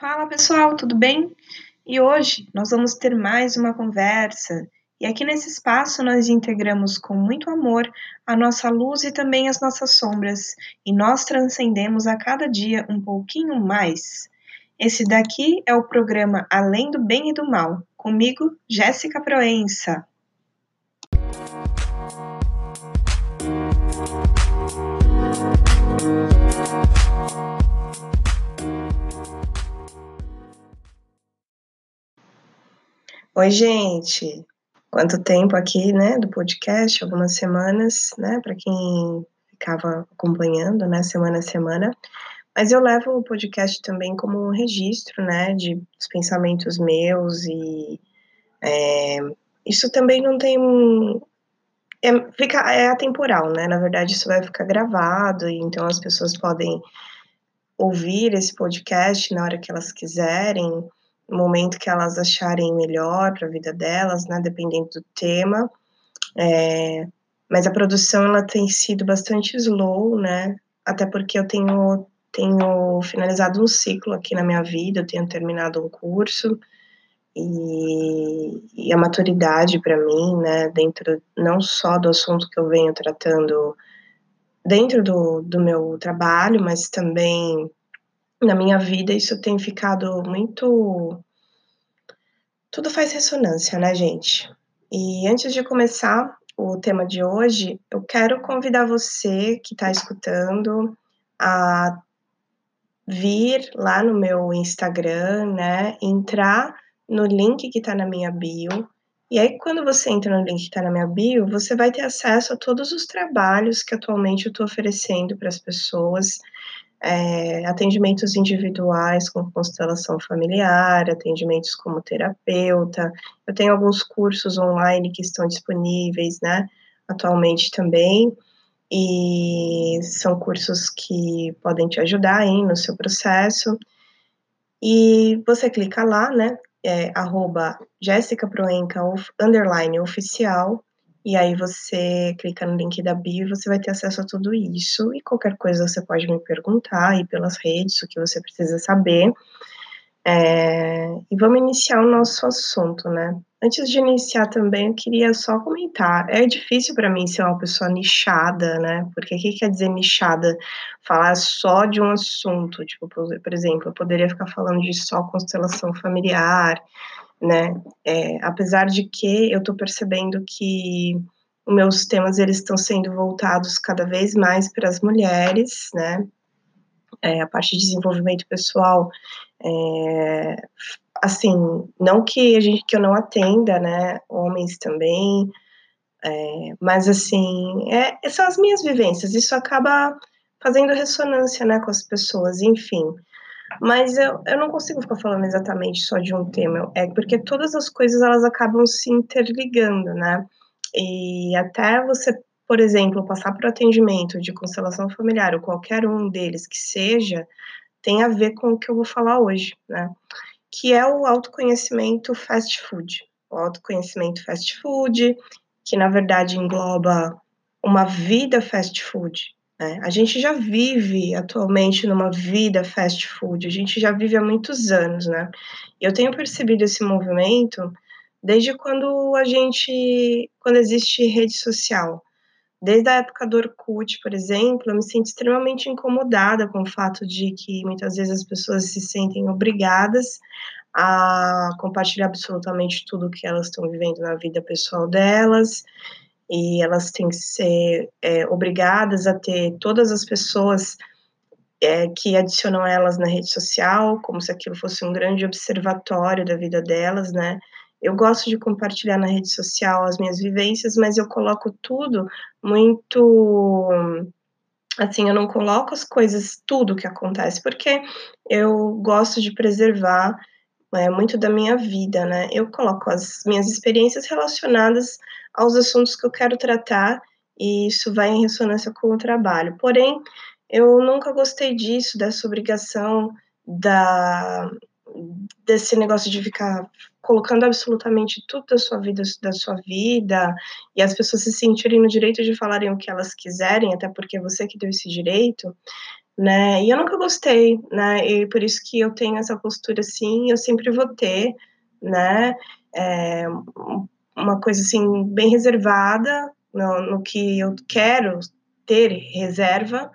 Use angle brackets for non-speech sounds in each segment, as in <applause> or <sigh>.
Fala pessoal, tudo bem? E hoje nós vamos ter mais uma conversa. E aqui nesse espaço nós integramos com muito amor a nossa luz e também as nossas sombras, e nós transcendemos a cada dia um pouquinho mais. Esse daqui é o programa Além do Bem e do Mal, comigo, Jéssica Proença. Oi, gente. Quanto tempo aqui, né, do podcast, algumas semanas, né, para quem ficava acompanhando, né, semana a semana. Mas eu levo o podcast também como um registro, né, de dos pensamentos meus e é, isso também não tem é, fica, é atemporal, né? Na verdade, isso vai ficar gravado, e então as pessoas podem ouvir esse podcast na hora que elas quiserem, momento que elas acharem melhor para a vida delas, né? Dependendo do tema. É, mas a produção ela tem sido bastante slow, né? Até porque eu tenho tenho finalizado um ciclo aqui na minha vida, eu tenho terminado um curso e, e a maturidade para mim, né, dentro não só do assunto que eu venho tratando dentro do, do meu trabalho, mas também na minha vida, isso tem ficado muito. Tudo faz ressonância, né, gente? E antes de começar o tema de hoje, eu quero convidar você que está escutando a vir lá no meu Instagram, né? Entrar no link que está na minha bio. E aí, quando você entra no link que está na minha bio, você vai ter acesso a todos os trabalhos que atualmente eu estou oferecendo para as pessoas. É, atendimentos individuais com constelação familiar, atendimentos como terapeuta. Eu tenho alguns cursos online que estão disponíveis, né, atualmente também. E são cursos que podem te ajudar aí no seu processo. E você clica lá, né, é, arroba Jéssica Proenca, underline oficial, e aí você clica no link da bio e você vai ter acesso a tudo isso, e qualquer coisa você pode me perguntar aí pelas redes, o que você precisa saber. É, e vamos iniciar o nosso assunto, né? Antes de iniciar também, eu queria só comentar. É difícil para mim ser uma pessoa nichada, né? Porque o que quer dizer nichada? Falar só de um assunto. Tipo, por exemplo, eu poderia ficar falando de só constelação familiar, né? É, apesar de que eu estou percebendo que os meus temas eles estão sendo voltados cada vez mais para as mulheres, né? É, a parte de desenvolvimento pessoal é, assim, não que a gente que eu não atenda, né, homens também, é, mas assim, é, são as minhas vivências, isso acaba fazendo ressonância, né, com as pessoas, enfim. Mas eu, eu não consigo ficar falando exatamente só de um tema, é porque todas as coisas elas acabam se interligando, né? E até você, por exemplo, passar por atendimento de constelação familiar ou qualquer um deles que seja, tem a ver com o que eu vou falar hoje, né? Que é o autoconhecimento fast food. O autoconhecimento fast food, que na verdade engloba uma vida fast food. Né? A gente já vive atualmente numa vida fast food, a gente já vive há muitos anos, né? E eu tenho percebido esse movimento desde quando a gente, quando existe rede social. Desde a época do Orkut, por exemplo, eu me sinto extremamente incomodada com o fato de que muitas vezes as pessoas se sentem obrigadas a compartilhar absolutamente tudo que elas estão vivendo na vida pessoal delas, e elas têm que ser é, obrigadas a ter todas as pessoas é, que adicionam elas na rede social, como se aquilo fosse um grande observatório da vida delas, né? Eu gosto de compartilhar na rede social as minhas vivências, mas eu coloco tudo muito assim, eu não coloco as coisas, tudo que acontece, porque eu gosto de preservar é, muito da minha vida, né? Eu coloco as minhas experiências relacionadas aos assuntos que eu quero tratar e isso vai em ressonância com o trabalho. Porém, eu nunca gostei disso, dessa obrigação da desse negócio de ficar colocando absolutamente tudo da sua vida, da sua vida, e as pessoas se sentirem no direito de falarem o que elas quiserem, até porque é você que deu esse direito, né? E eu nunca gostei, né? E por isso que eu tenho essa postura assim, eu sempre vou ter, né? É, uma coisa assim bem reservada no, no que eu quero ter reserva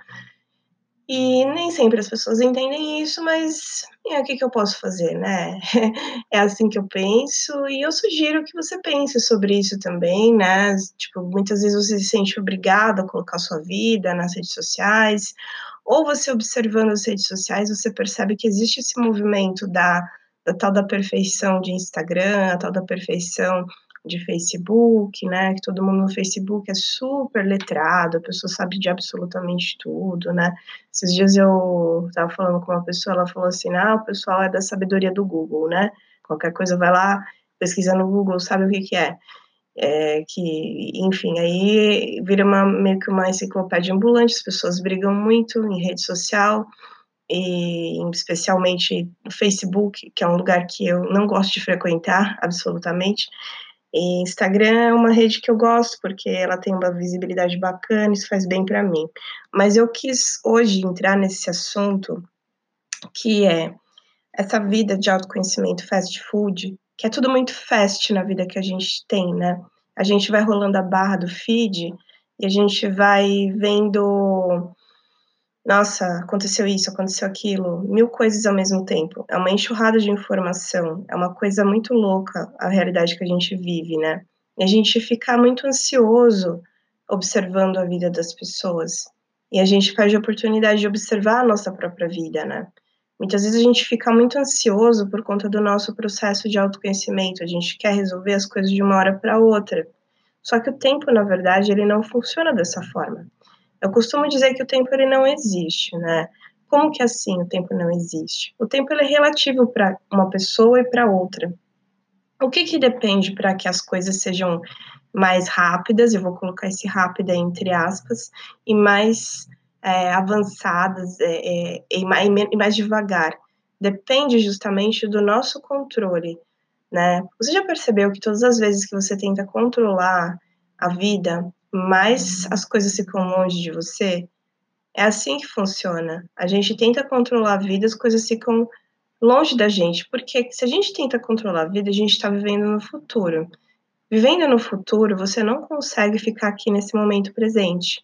e nem sempre as pessoas entendem isso, mas é, o que, que eu posso fazer, né? <laughs> É assim que eu penso, e eu sugiro que você pense sobre isso também, né? Tipo, muitas vezes você se sente obrigado a colocar sua vida nas redes sociais, ou você observando as redes sociais, você percebe que existe esse movimento da, da tal da perfeição de Instagram, a tal da perfeição de Facebook, né? Que todo mundo no Facebook é super letrado, a pessoa sabe de absolutamente tudo, né? Esses dias eu estava falando com uma pessoa, ela falou assim: ah, o pessoal é da sabedoria do Google, né? Qualquer coisa vai lá, pesquisa no Google, sabe o que, que é. É, que, enfim, aí vira uma, meio que uma enciclopédia ambulante, as pessoas brigam muito em rede social, e especialmente no Facebook, que é um lugar que eu não gosto de frequentar, absolutamente, e Instagram é uma rede que eu gosto porque ela tem uma visibilidade bacana, isso faz bem para mim. Mas eu quis hoje entrar nesse assunto que é essa vida de autoconhecimento fast food, que é tudo muito fast na vida que a gente tem, né? A gente vai rolando a barra do feed e a gente vai vendo nossa, aconteceu isso, aconteceu aquilo, mil coisas ao mesmo tempo. É uma enxurrada de informação, é uma coisa muito louca a realidade que a gente vive, né? E a gente fica muito ansioso observando a vida das pessoas. E a gente perde a oportunidade de observar a nossa própria vida, né? Muitas vezes a gente fica muito ansioso por conta do nosso processo de autoconhecimento, a gente quer resolver as coisas de uma hora para outra. Só que o tempo, na verdade, ele não funciona dessa forma. Eu costumo dizer que o tempo ele não existe, né? Como que assim o tempo não existe? O tempo ele é relativo para uma pessoa e para outra. O que que depende para que as coisas sejam mais rápidas, eu vou colocar esse rápida entre aspas, e mais é, avançadas é, é, e, mais, e mais devagar? Depende justamente do nosso controle, né? Você já percebeu que todas as vezes que você tenta controlar a vida, mais as coisas ficam longe de você. É assim que funciona. A gente tenta controlar a vida, as coisas ficam longe da gente, porque se a gente tenta controlar a vida, a gente está vivendo no futuro. Vivendo no futuro, você não consegue ficar aqui nesse momento presente.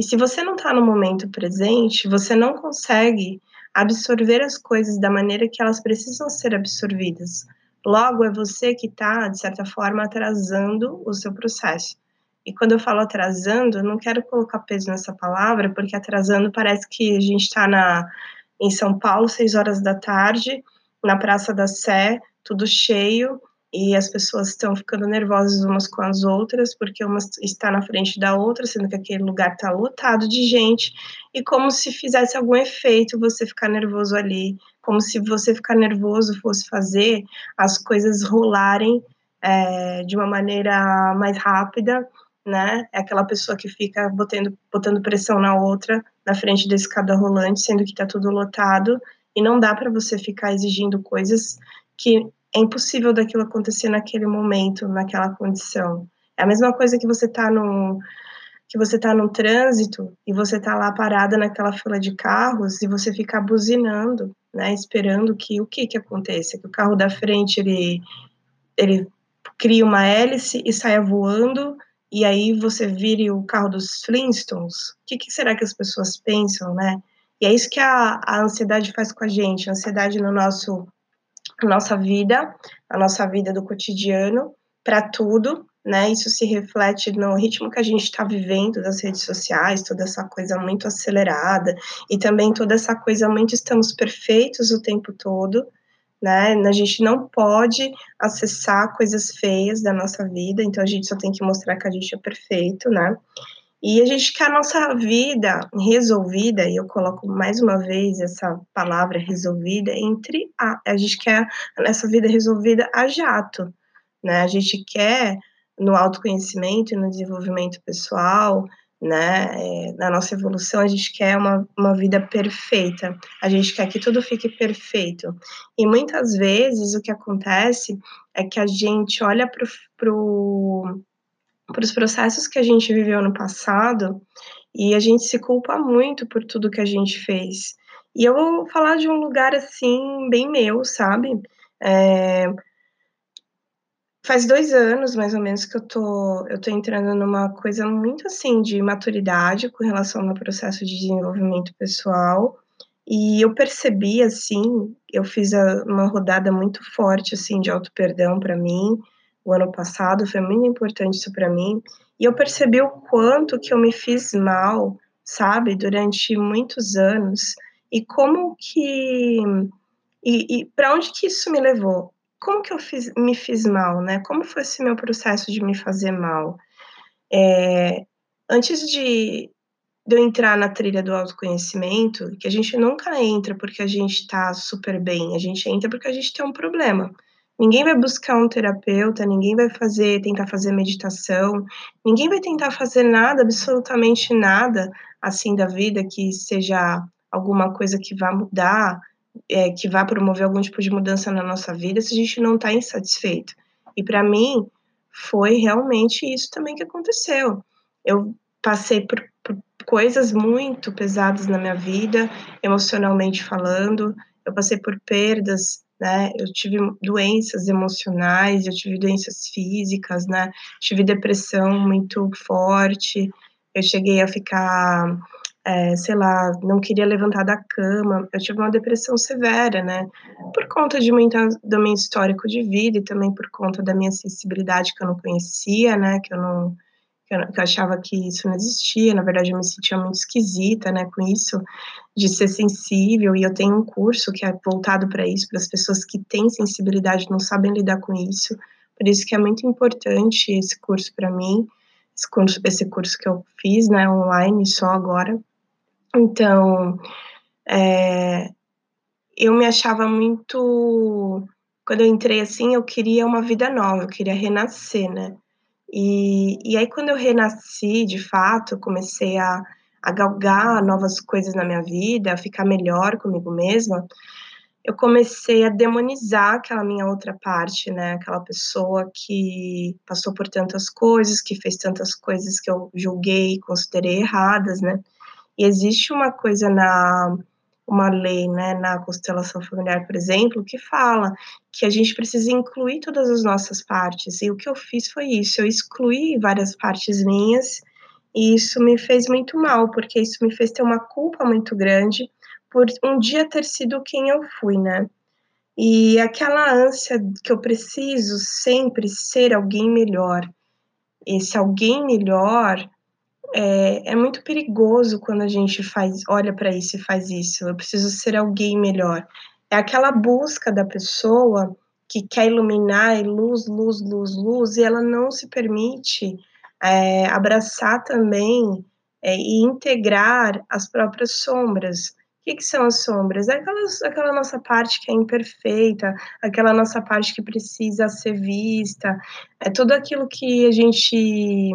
E se você não está no momento presente, você não consegue absorver as coisas da maneira que elas precisam ser absorvidas. Logo, é você que está, de certa forma, atrasando o seu processo. E quando eu falo atrasando, eu não quero colocar peso nessa palavra, porque atrasando parece que a gente está em São Paulo, seis horas da tarde, na Praça da Sé, tudo cheio, e as pessoas estão ficando nervosas umas com as outras, porque uma está na frente da outra, sendo que aquele lugar está lotado de gente, e como se fizesse algum efeito você ficar nervoso ali, como se você ficar nervoso fosse fazer as coisas rolarem é, de uma maneira mais rápida né? É aquela pessoa que fica botando, botando pressão na outra, na frente da escada rolante, sendo que está tudo lotado, e não dá para você ficar exigindo coisas que é impossível daquilo acontecer naquele momento, naquela condição. É a mesma coisa que você está no que você está no trânsito e você está lá parada naquela fila de carros e você fica buzinando, né, esperando que o que que aconteça, que o carro da frente ele ele cria uma hélice e saia voando e aí você vire o carro dos Flintstones, o que, que, será que as pessoas pensam, né? E é isso que a, a ansiedade faz com a gente, a ansiedade no nosso, na nossa vida, a nossa vida do cotidiano, para tudo, né? Isso se reflete no ritmo que a gente está vivendo das redes sociais, toda essa coisa muito acelerada, e também toda essa coisa muito estamos perfeitos o tempo todo, né? A gente não pode acessar coisas feias da nossa vida, então a gente só tem que mostrar que a gente é perfeito, né? E a gente quer a nossa vida resolvida, e eu coloco mais uma vez essa palavra resolvida entre a, a gente quer a nossa vida resolvida a jato, né? A gente quer no autoconhecimento e no desenvolvimento pessoal, né? É, na nossa evolução, a gente quer uma, uma vida perfeita, a gente quer que tudo fique perfeito. E muitas vezes o que acontece é que a gente olha para pro, os processos que a gente viveu no passado e a gente se culpa muito por tudo que a gente fez. E eu vou falar de um lugar, assim, bem meu, sabe, eh faz 2 anos, mais ou menos, que eu tô eu tô entrando numa coisa muito, assim, de maturidade com relação ao meu processo de desenvolvimento pessoal, e eu percebi, assim, eu fiz a uma rodada muito forte, assim, de auto-perdão pra mim, o ano passado, foi muito importante isso pra mim, e eu percebi o quanto que eu me fiz mal, sabe, durante muitos anos, e como que e e pra onde que isso me levou? Como que eu fiz me fiz mal, né, como foi esse meu processo de me fazer mal? Eh, antes de de eu entrar na trilha do autoconhecimento, que a gente nunca entra porque a gente tá super bem, a gente entra porque a gente tem um problema. Ninguém vai buscar um terapeuta, ninguém vai fazer tentar fazer meditação, ninguém vai tentar fazer nada, absolutamente nada, assim, da vida que seja alguma coisa que vá mudar, eh, que vá promover algum tipo de mudança na nossa vida, se a gente não tá insatisfeito. E pra mim, foi realmente isso também que aconteceu. Eu passei por por coisas muito pesadas na minha vida, emocionalmente falando, eu passei por perdas, né, eu tive doenças emocionais, eu tive doenças físicas, né, tive depressão muito forte, eu cheguei a ficar, eh, sei lá, não queria levantar da cama, eu tive uma depressão severa, né, por conta de muita do meu histórico de vida e também por conta da minha sensibilidade que eu não conhecia, né, que eu não que eu achava que isso não existia, na verdade eu me sentia muito esquisita, né, com isso, de ser sensível, e eu tenho um curso que é voltado pra isso, para as pessoas que têm sensibilidade não sabem lidar com isso, por isso que é muito importante esse curso pra mim, esse curso esse curso que eu fiz, né, online só agora. Então, eh, eu me achava muito quando eu entrei, assim, eu queria uma vida nova, eu queria renascer, né. E e aí quando eu renasci, de fato, comecei a a galgar novas coisas na minha vida, a ficar melhor comigo mesma, eu comecei a demonizar aquela minha outra parte, né, aquela pessoa que passou por tantas coisas, que fez tantas coisas que eu julguei e considerei erradas, né. E existe uma coisa na uma lei, né, na constelação familiar, por exemplo, que fala que a gente precisa incluir todas as nossas partes, e o que eu fiz foi isso, eu excluí várias partes minhas, e isso me fez muito mal, porque isso me fez ter uma culpa muito grande, por um dia ter sido quem eu fui, né. E aquela ânsia que eu preciso sempre ser alguém melhor, esse alguém melhor, eh, é muito perigoso quando a gente faz olha pra isso e faz isso, eu preciso ser alguém melhor. É aquela busca da pessoa que quer iluminar e luz, luz, luz, luz, e ela não se permite, eh, abraçar também, eh, e integrar as próprias sombras. Que que são as sombras? É aquelas aquela nossa parte que é imperfeita, aquela nossa parte que precisa ser vista, é tudo aquilo que a gente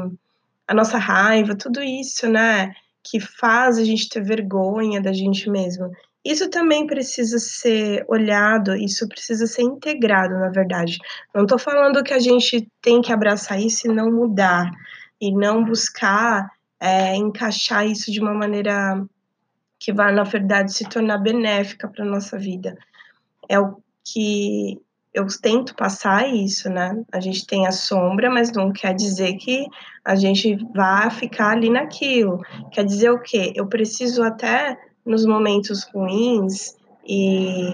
a nossa raiva, tudo isso, né, que faz a gente ter vergonha da gente mesmo. Isso também precisa ser olhado, isso precisa ser integrado, na verdade. Não tô falando que a gente tem que abraçar isso e não mudar, e não buscar, eh, encaixar isso de uma maneira que vá, na verdade, se tornar benéfica pra nossa vida. É o que eu tento passar isso, né, a gente tem a sombra, mas não quer dizer que a gente vá ficar ali naquilo. Quer dizer o quê? Eu preciso até, nos momentos ruins, e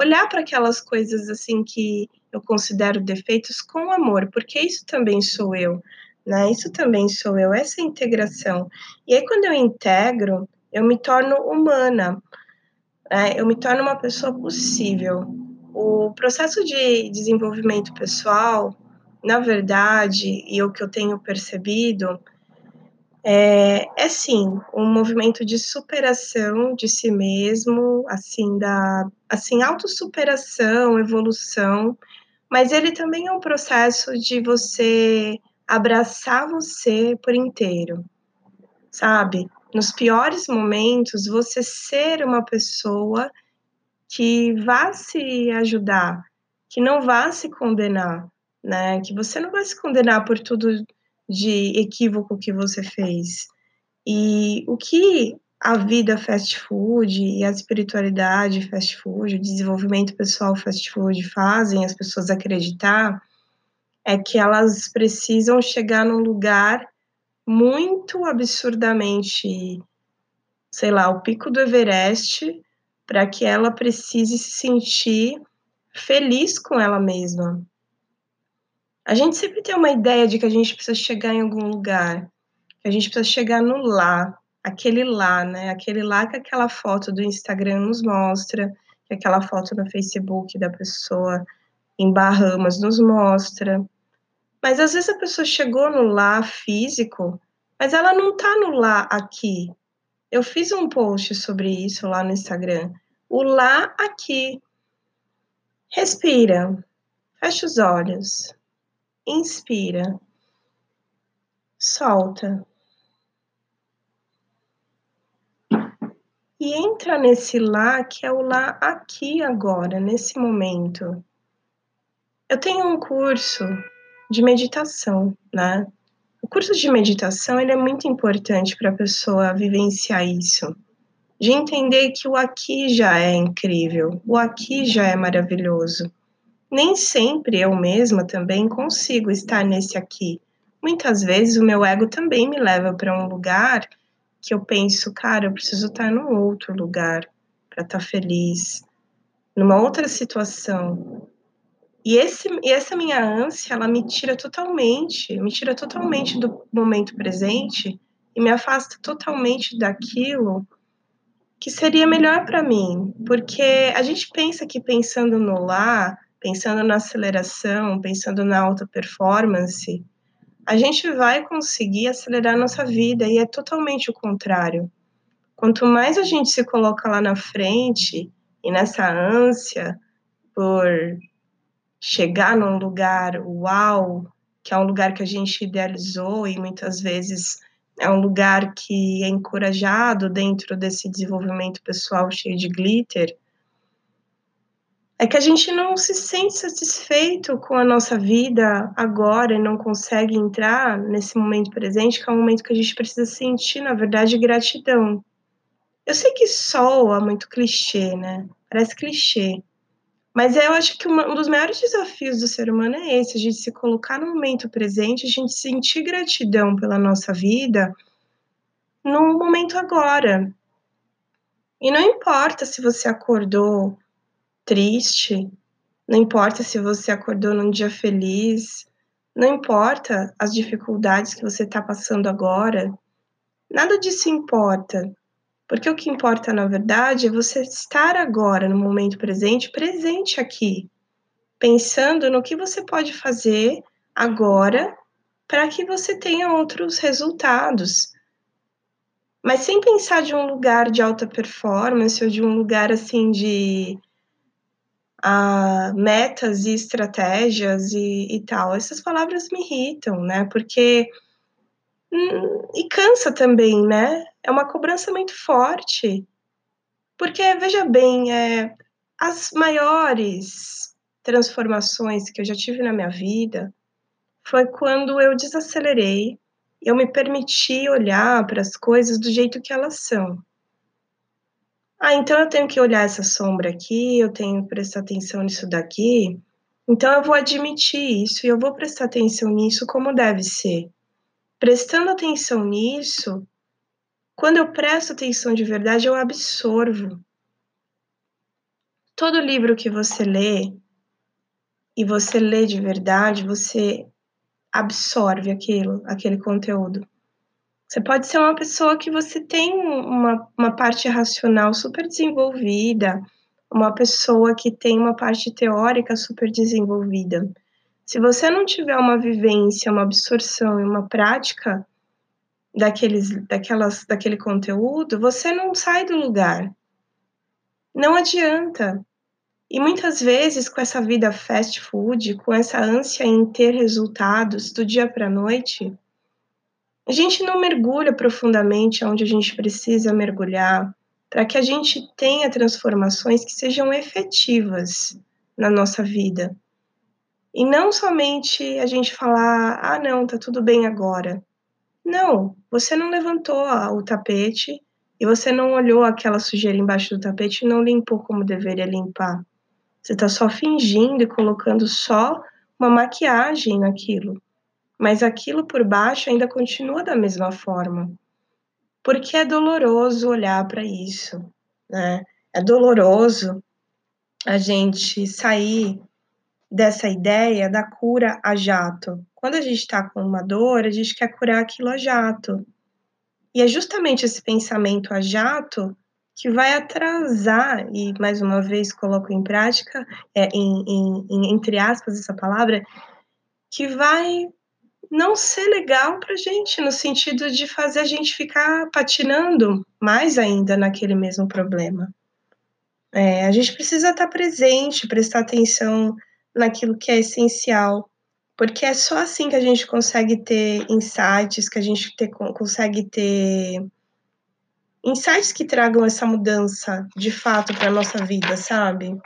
olhar pra aquelas coisas, assim, que eu considero defeitos com amor, porque isso também sou eu, né, isso também sou eu, essa é integração. E aí quando eu integro, eu me torno humana, né, eu me torno uma pessoa possível. O processo de desenvolvimento pessoal, na verdade, e o que eu tenho percebido, eh, é sim, um movimento de superação de si mesmo, assim, da assim, autossuperação, evolução, mas ele também é um processo de você abraçar você por inteiro, sabe. Nos piores momentos, você ser uma pessoa que vá se ajudar, que não vá se condenar, né, que você não vai se condenar por tudo de equívoco que você fez. E o que a vida fast food e a espiritualidade fast food, o desenvolvimento pessoal fast food fazem as pessoas acreditar é que elas precisam chegar num lugar muito absurdamente, sei lá, o pico do Everest, para que ela precise se sentir feliz com ela mesma. A gente sempre tem uma ideia de que a gente precisa chegar em algum lugar, que a gente precisa chegar no lá, aquele lá, né? Aquele lá que aquela foto do Instagram nos mostra, que aquela foto no Facebook da pessoa em Bahamas nos mostra. Mas às vezes a pessoa chegou no lá físico, mas ela não tá no lá aqui. Eu fiz um post sobre isso lá no Instagram. O lá aqui. Respira. Fecha os olhos. Inspira. Solta. E entra nesse lá que é o lá aqui agora, nesse momento. Eu tenho um curso de meditação, né? O curso de meditação ele é muito importante para a pessoa vivenciar isso, de entender que o aqui já é incrível, o aqui já é maravilhoso. Nem sempre eu mesma também consigo estar nesse aqui. Muitas vezes o meu ego também me leva para um lugar que eu penso, cara, eu preciso estar num outro lugar para estar feliz, numa outra situação. E, esse, e essa minha ânsia, ela me tira totalmente, me tira totalmente do momento presente e me afasta totalmente daquilo que seria melhor para mim, porque a gente pensa que pensando no lá, pensando na aceleração, pensando na alta performance, a gente vai conseguir acelerar nossa vida e é totalmente o contrário. Quanto mais a gente se coloca lá na frente e nessa ânsia por chegar num lugar uau, que é um lugar que a gente idealizou e muitas vezes é um lugar que é encorajado dentro desse desenvolvimento pessoal cheio de glitter, é que a gente não se sente satisfeito com a nossa vida agora e não consegue entrar nesse momento presente, que é um momento que a gente precisa sentir, na verdade, gratidão. Eu sei que soa muito clichê, né? Parece clichê. Mas eu acho que uma, um dos maiores desafios do ser humano é esse, a gente se colocar no momento presente, a gente sentir gratidão pela nossa vida no momento agora. E não importa se você acordou triste, não importa se você acordou num dia feliz, não importa as dificuldades que você está passando agora, nada disso importa. Porque o que importa, na verdade, é você estar agora, no momento presente, presente aqui, pensando no que você pode fazer agora para que você tenha outros resultados. Mas sem pensar de um lugar de alta performance ou de um lugar assim de uh, metas e estratégias e, e tal. Essas palavras me irritam, né? Porque Hum, e cansa também, né? É uma cobrança muito forte. Porque, veja bem, é, as maiores transformações que eu já tive na minha vida foi quando eu desacelerei, eu me permiti olhar para as coisas do jeito que elas são. Ah, então eu tenho que olhar essa sombra aqui, eu tenho que prestar atenção nisso daqui. Então eu vou admitir isso e eu vou prestar atenção nisso como deve ser prestando atenção nisso, quando eu presto atenção de verdade, eu absorvo. Todo livro que você lê e você lê de verdade, você absorve aquilo, aquele conteúdo. Você pode ser uma pessoa que você tem uma, uma parte racional super desenvolvida, uma pessoa que tem uma parte teórica super desenvolvida. Se você não tiver uma vivência, uma absorção e uma prática daqueles, daquelas, daquele conteúdo, você não sai do lugar. Não adianta. E muitas vezes, com essa vida fast food, com essa ânsia em ter resultados do dia para a noite, a gente não mergulha profundamente onde a gente precisa mergulhar para que a gente tenha transformações que sejam efetivas na nossa vida. E não somente a gente falar, ah, não, tá tudo bem agora. Não, você não levantou o tapete e você não olhou aquela sujeira embaixo do tapete e não limpou como deveria limpar. Você está só fingindo e colocando só uma maquiagem naquilo, mas aquilo por baixo ainda continua da mesma forma. Porque é doloroso olhar para isso, né? É doloroso a gente sair dessa ideia da cura a jato. Quando a gente está com uma dor, a gente quer curar aquilo a jato. E é justamente esse pensamento a jato que vai atrasar, e mais uma vez coloco em prática, é, em, em, em, entre aspas, essa palavra, que vai não ser legal para gente, no sentido de fazer a gente ficar patinando mais ainda naquele mesmo problema. É, a gente precisa estar presente, prestar atenção naquilo que é essencial, porque é só assim que a gente consegue ter insights, que a gente ter, consegue ter insights que tragam essa mudança de fato para a nossa vida, sabe?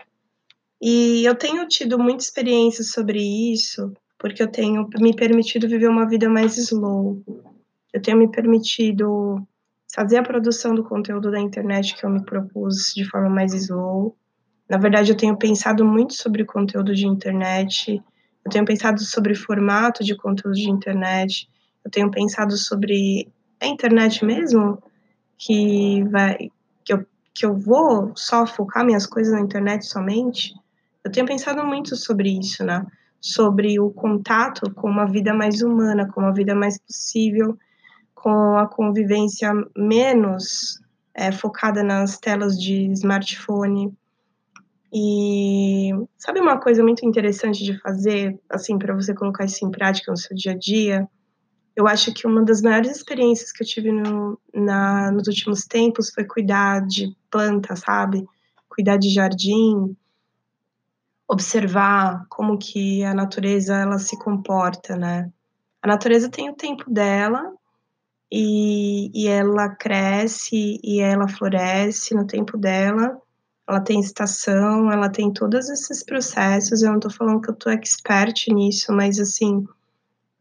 E eu tenho tido muita experiência sobre isso, porque eu tenho me permitido viver uma vida mais slow. Eu tenho me permitido fazer a produção do conteúdo da internet que eu me propus de forma mais slow. Na verdade, eu tenho pensado muito sobre conteúdo de internet, eu tenho pensado sobre formato de conteúdo de internet, eu tenho pensado sobre a internet mesmo, que vai que eu, que eu vou só focar minhas coisas na internet somente. Eu tenho pensado muito sobre isso, né? Sobre o contato com uma vida mais humana, com uma vida mais possível, com a convivência menos é, focada nas telas de smartphone. E sabe uma coisa muito interessante de fazer, assim, para você colocar isso em prática no seu dia a dia? Eu acho que uma das maiores experiências que eu tive no, na, nos últimos tempos foi cuidar de planta, sabe? Cuidar de jardim, observar como que a natureza ela se comporta, né? A natureza tem o tempo dela e, e ela cresce e ela floresce no tempo dela. Ela tem estação, ela tem todos esses processos. Eu não tô falando que eu tô expert nisso, mas assim,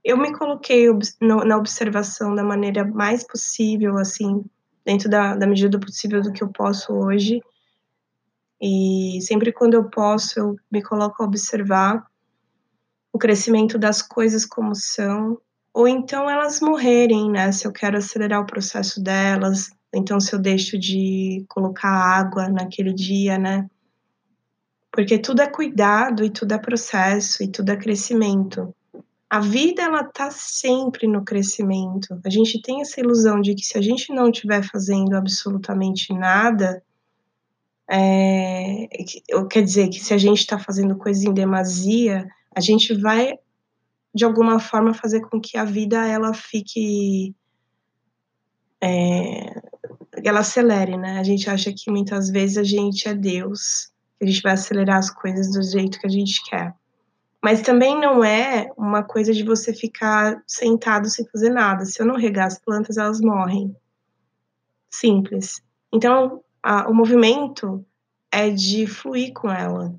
eu me coloquei na observação da maneira mais possível, assim, dentro da, da medida do possível do que eu posso hoje. E sempre quando eu posso, eu me coloco a observar o crescimento das coisas como são, ou então elas morrerem, né? Se eu quero acelerar o processo delas, então se eu deixo de colocar água naquele dia, né? Porque tudo é cuidado e tudo é processo e tudo é crescimento a vida ela tá sempre no crescimento. A gente tem essa ilusão de que se a gente não estiver fazendo absolutamente nada, é, quer dizer que se a gente está fazendo coisa em demasia, a gente vai de alguma forma fazer com que a vida ela fique é, ela acelere, né? A gente acha que muitas vezes a gente é Deus, que a gente vai acelerar as coisas do jeito que a gente quer. Mas também não é uma coisa de você ficar sentado sem fazer nada. Se eu não regar as plantas, elas morrem. Simples. Então, a, o movimento é de fluir com ela,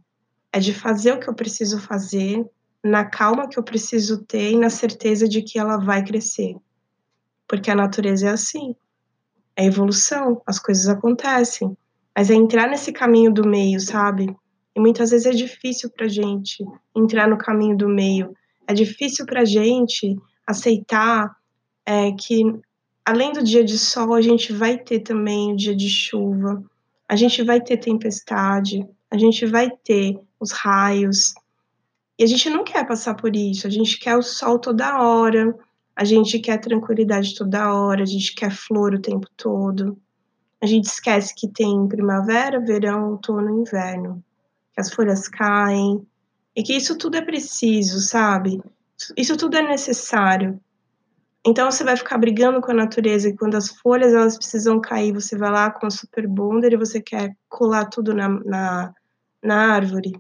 é de fazer o que eu preciso fazer, na calma que eu preciso ter e na certeza de que ela vai crescer. Porque a natureza é assim. É evolução, as coisas acontecem. Mas é entrar nesse caminho do meio, sabe? E muitas vezes é difícil para a gente entrar no caminho do meio. É difícil para a gente aceitar é, que, além do dia de sol, a gente vai ter também o dia de chuva, a gente vai ter tempestade, a gente vai ter os raios. E a gente não quer passar por isso, a gente quer o sol toda hora, a gente quer tranquilidade toda hora, a gente quer flor o tempo todo. A gente esquece que tem primavera, verão, outono e inverno que as folhas caem, e que isso tudo é preciso, sabe? Isso tudo é necessário. Então você vai ficar brigando com a natureza e quando as folhas elas precisam cair, você vai lá com a super bonder e você quer colar tudo na, na, na árvore.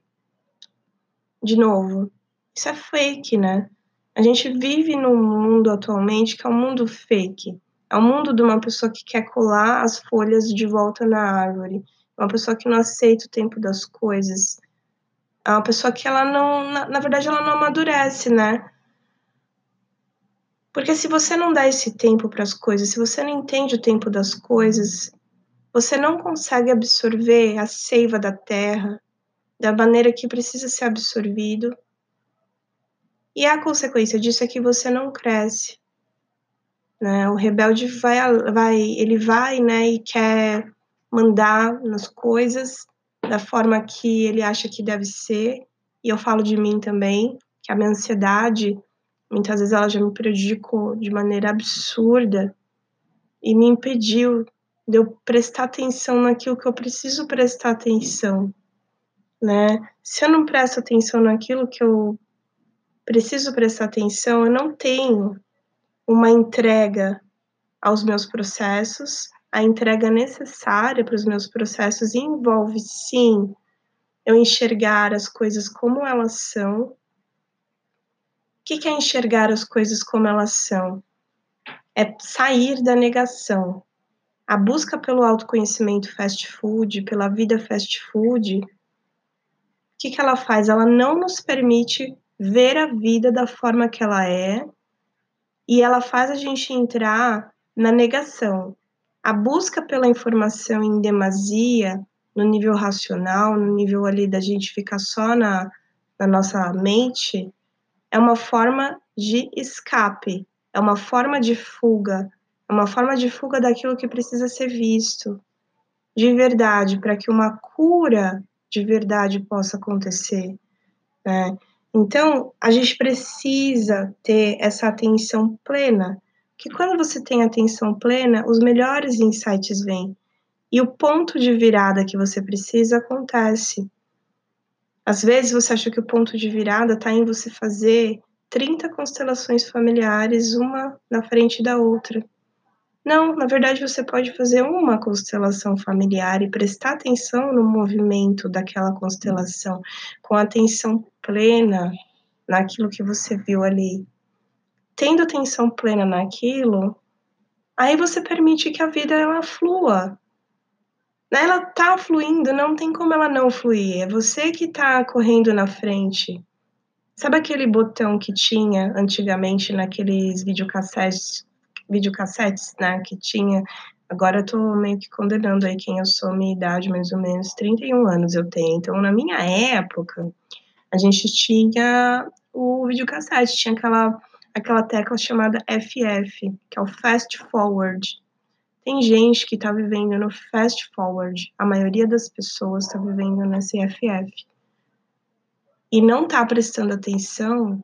De novo, isso é fake, né? A gente vive num mundo atualmente que é um mundo fake. É o um mundo de uma pessoa que quer colar as folhas de volta na árvore uma pessoa que não aceita o tempo das coisas, é uma pessoa que ela não, na, na verdade, ela não amadurece, né? Porque se você não dá esse tempo para as coisas, se você não entende o tempo das coisas, você não consegue absorver a seiva da terra da maneira que precisa ser absorvido. E a consequência disso é que você não cresce. Né? O rebelde vai, vai, ele vai, né, e quer mandar nas coisas da forma que ele acha que deve ser. E eu falo de mim também, que a minha ansiedade, muitas vezes ela já me prejudicou de maneira absurda e me impediu de eu prestar atenção naquilo que eu preciso prestar atenção, né? Se eu não presto atenção naquilo que eu preciso prestar atenção, eu não tenho uma entrega aos meus processos. A entrega necessária para os meus processos envolve, sim, eu enxergar as coisas como elas são. O que é enxergar as coisas como elas são? É sair da negação, a busca pelo autoconhecimento fast food, pela vida fast food, o que, que ela faz? Ela não nos permite ver a vida da forma que ela é e ela faz a gente entrar na negação. A busca pela informação em demasia, no nível racional, no nível ali da gente ficar só na, na nossa mente, é uma forma de escape, é uma forma de fuga, é uma forma de fuga daquilo que precisa ser visto de verdade, para que uma cura de verdade possa acontecer. Né? Então, a gente precisa ter essa atenção plena, que quando você tem atenção plena, os melhores insights vêm. E o ponto de virada que você precisa acontece. Às vezes você acha que o ponto de virada está em você fazer 30 constelações familiares, uma na frente da outra. Não, na verdade você pode fazer uma constelação familiar e prestar atenção no movimento daquela constelação, com atenção plena naquilo que você viu ali. Tendo atenção plena naquilo, aí você permite que a vida ela flua. Ela tá fluindo, não tem como ela não fluir. É você que tá correndo na frente. Sabe aquele botão que tinha antigamente naqueles videocassetes videocassetes, né, que tinha. Agora eu tô meio que condenando aí quem eu sou, minha idade, mais ou menos 31 anos eu tenho. Então, na minha época, a gente tinha o videocassete, tinha aquela, aquela tecla chamada FF, que é o Fast Forward. Tem gente que tá vivendo no Fast Forward, a maioria das pessoas tá vivendo nesse FF. E não tá prestando atenção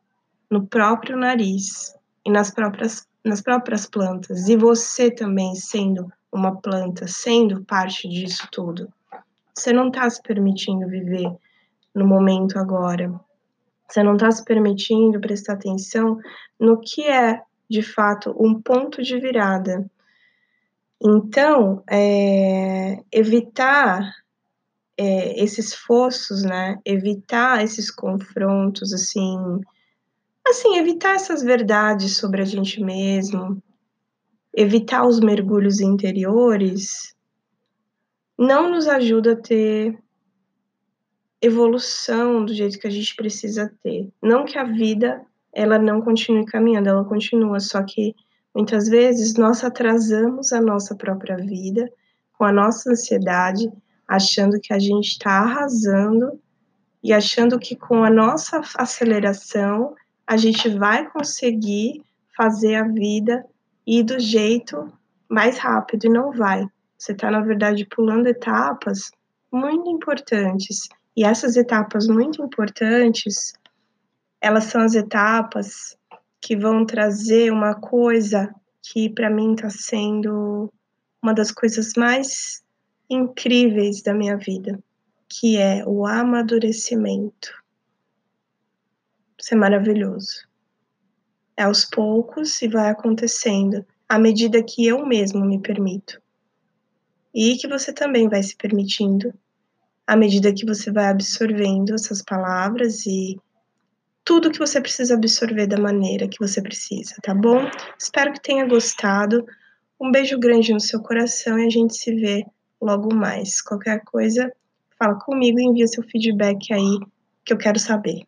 no próprio nariz e nas próprias nas próprias plantas, e você também sendo uma planta, sendo parte disso tudo. Você não está se permitindo viver no momento agora. Você não está se permitindo prestar atenção no que é, de fato, um ponto de virada. Então, é, evitar é, esses fossos, né? Evitar esses confrontos, assim, Assim, evitar essas verdades sobre a gente mesmo, evitar os mergulhos interiores, não nos ajuda a ter evolução do jeito que a gente precisa ter. Não que a vida ela não continue caminhando, ela continua, só que muitas vezes nós atrasamos a nossa própria vida com a nossa ansiedade, achando que a gente está arrasando e achando que com a nossa aceleração a gente vai conseguir fazer a vida ir do jeito mais rápido e não vai. Você está, na verdade, pulando etapas muito importantes. E essas etapas muito importantes, elas são as etapas que vão trazer uma coisa que para mim está sendo uma das coisas mais incríveis da minha vida, que é o amadurecimento. Isso é maravilhoso. É aos poucos e vai acontecendo, à medida que eu mesmo me permito. E que você também vai se permitindo, à medida que você vai absorvendo essas palavras e tudo que você precisa absorver da maneira que você precisa, tá bom? Espero que tenha gostado. Um beijo grande no seu coração e a gente se vê logo mais. Qualquer coisa, fala comigo e envia seu feedback aí que eu quero saber.